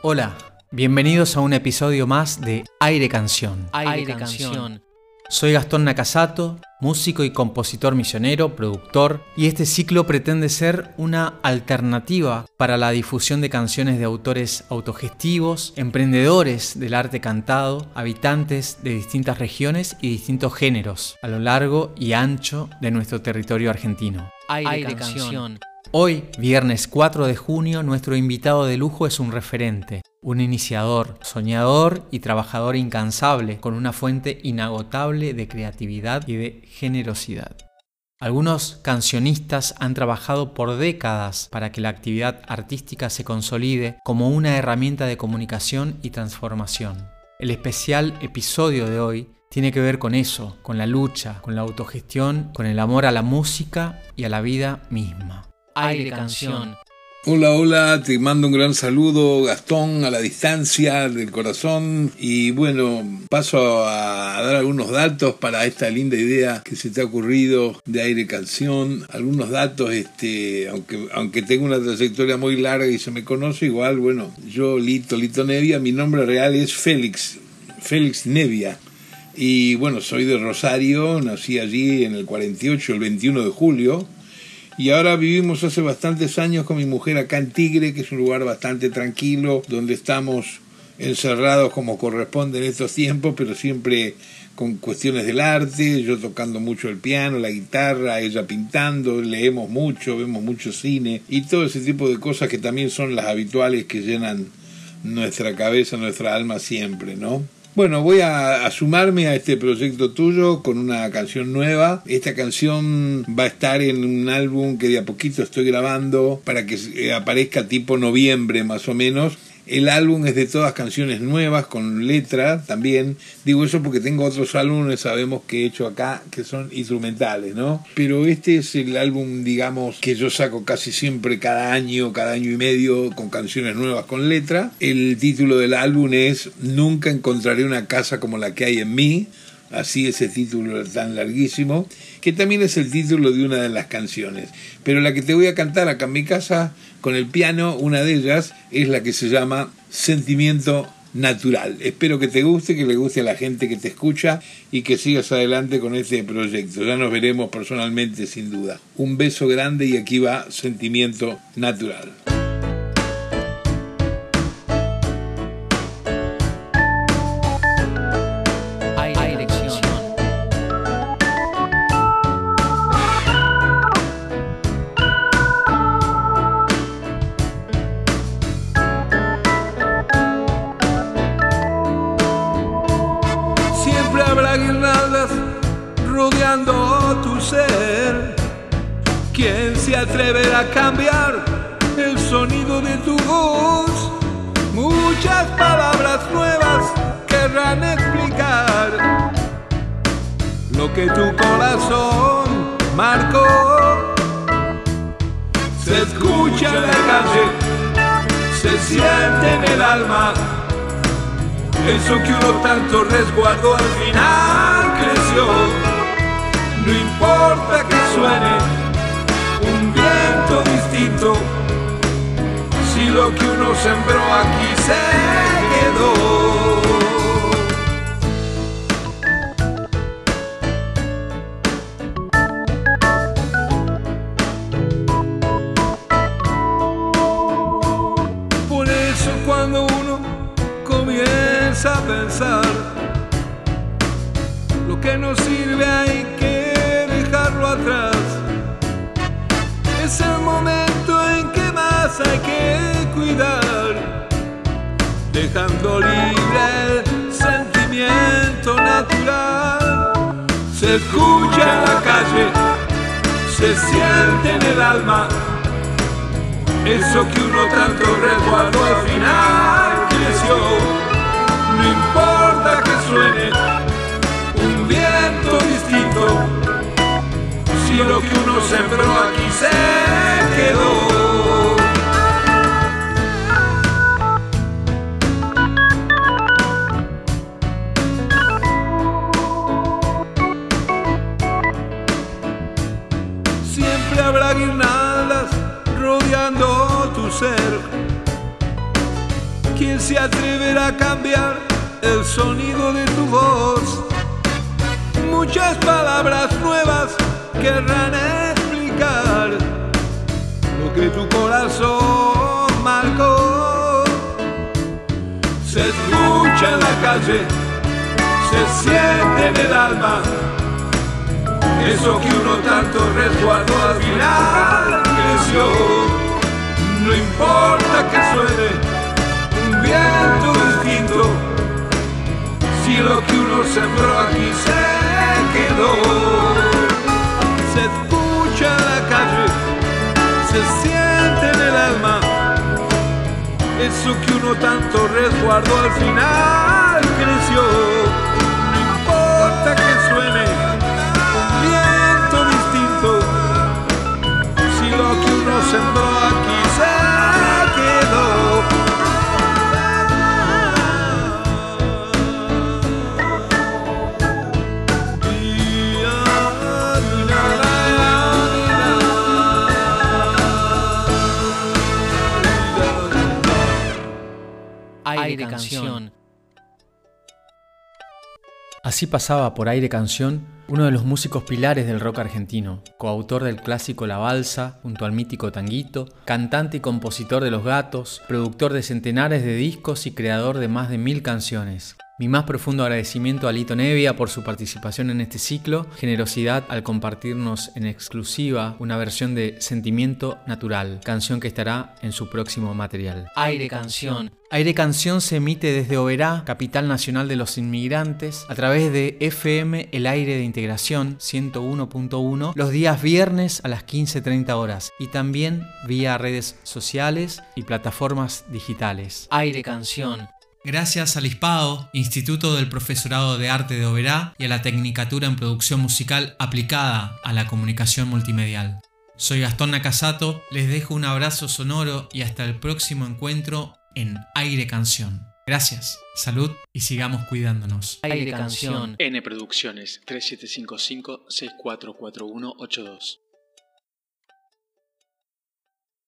Hola, bienvenidos a un episodio más de Aire Canción. Aire, Canción. Soy Gastón Nakasato, músico y compositor misionero, productor, y este ciclo pretende ser una alternativa para la difusión de canciones de autores autogestivos, emprendedores del arte cantado, habitantes de distintas regiones y distintos géneros a lo largo y ancho de nuestro territorio argentino. Aire, Canción. Hoy, viernes 4 de junio, nuestro invitado de lujo es un referente, un iniciador, soñador y trabajador incansable, con una fuente inagotable de creatividad y de generosidad. Algunos cancionistas han trabajado por décadas para que la actividad artística se consolide como una herramienta de comunicación y transformación. El especial episodio de hoy tiene que ver con eso, con la lucha, con la autogestión, con el amor a la música y a la vida misma. Aire Canción. Hola, hola, te mando un gran saludo, Gastón, a la distancia del corazón. Y bueno, paso a dar algunos datos para esta linda idea que se te ha ocurrido de aire canción. Algunos datos, este, aunque, aunque tengo una trayectoria muy larga y se me conoce, igual, bueno, yo, Lito, Lito Nevia, mi nombre real es Félix, Félix Nevia. Y bueno, soy de Rosario, nací allí en el 48, el 21 de julio y ahora vivimos hace bastantes años con mi mujer acá en Tigre, que es un lugar bastante tranquilo, donde estamos encerrados como corresponde en estos tiempos, pero siempre con cuestiones del arte, yo tocando mucho el piano, la guitarra, ella pintando, leemos mucho, vemos mucho cine y todo ese tipo de cosas que también son las habituales que llenan nuestra cabeza, nuestra alma siempre, ¿no? Bueno, voy a, sumarme a este proyecto tuyo con una canción nueva. Esta canción va a estar en un álbum que de a poquito estoy grabando para que aparezca tipo noviembre más o menos el álbum es de todas canciones nuevas, con letra también. Digo eso porque tengo otros álbumes, sabemos que he hecho acá, que son instrumentales, ¿no? Pero este es el álbum, digamos, que yo saco casi siempre cada año, cada año y medio, con canciones nuevas con letra. El título del álbum es Nunca encontraré una casa como la que hay en mí así ese título tan larguísimo, que también es el título de una de las canciones. Pero la que te voy a cantar acá en mi casa con el piano, una de ellas es la que se llama Sentimiento Natural. Espero que te guste, que le guste a la gente que te escucha y que sigas adelante con este proyecto. Ya nos veremos personalmente sin duda. Un beso grande y aquí va Sentimiento Natural. ¿Quién se atreve a cambiar el sonido de tu voz? Muchas palabras nuevas querrán explicar lo que tu corazón marcó. Se escucha en la calle, se siente en el alma. Eso que uno tanto resguardó al final creció. No importa que suene distinto si lo que uno sembró aquí se quedó. Por eso cuando uno comienza a pensar lo que nos sirve hay que es el momento en que más hay que cuidar, dejando libre el sentimiento natural. Se escucha en la calle, se siente en el alma, eso que uno tanto resguardó al final creció. No importa que suene lo que uno sembró aquí se quedó. Siempre habrá guirnaldas rodeando tu ser. ¿Quién se atreverá a cambiar el sonido de tu voz? Muchas palabras nuevas querrán explicar lo que tu corazón marcó. Se escucha en la calle, se siente en el alma. Eso que uno tanto resguardó al final creció. No importa que suene un viento distinto, si lo que uno sembró aquí se tanto resguardó al final creció. Así pasaba por aire canción uno de los músicos pilares del rock argentino, coautor del clásico La Balsa junto al mítico Tanguito, cantante y compositor de Los Gatos, productor de centenares de discos y creador de más de mil canciones. Mi más profundo agradecimiento a Lito Nevia por su participación en este ciclo, generosidad al compartirnos en exclusiva una versión de Sentimiento Natural, canción que estará en su próximo material. Aire Canción. Aire Canción se emite desde Oberá, capital nacional de los inmigrantes, a través de FM El Aire de Integración 101.1 los días viernes a las 15.30 horas y también vía redes sociales y plataformas digitales. Aire Canción. Gracias al ISPAO, Instituto del Profesorado de Arte de Oberá, y a la Tecnicatura en Producción Musical aplicada a la comunicación multimedial. Soy Gastón Nakasato, les dejo un abrazo sonoro y hasta el próximo encuentro en Aire Canción. Gracias, salud y sigamos cuidándonos. Aire Canción. N Producciones 3755 644182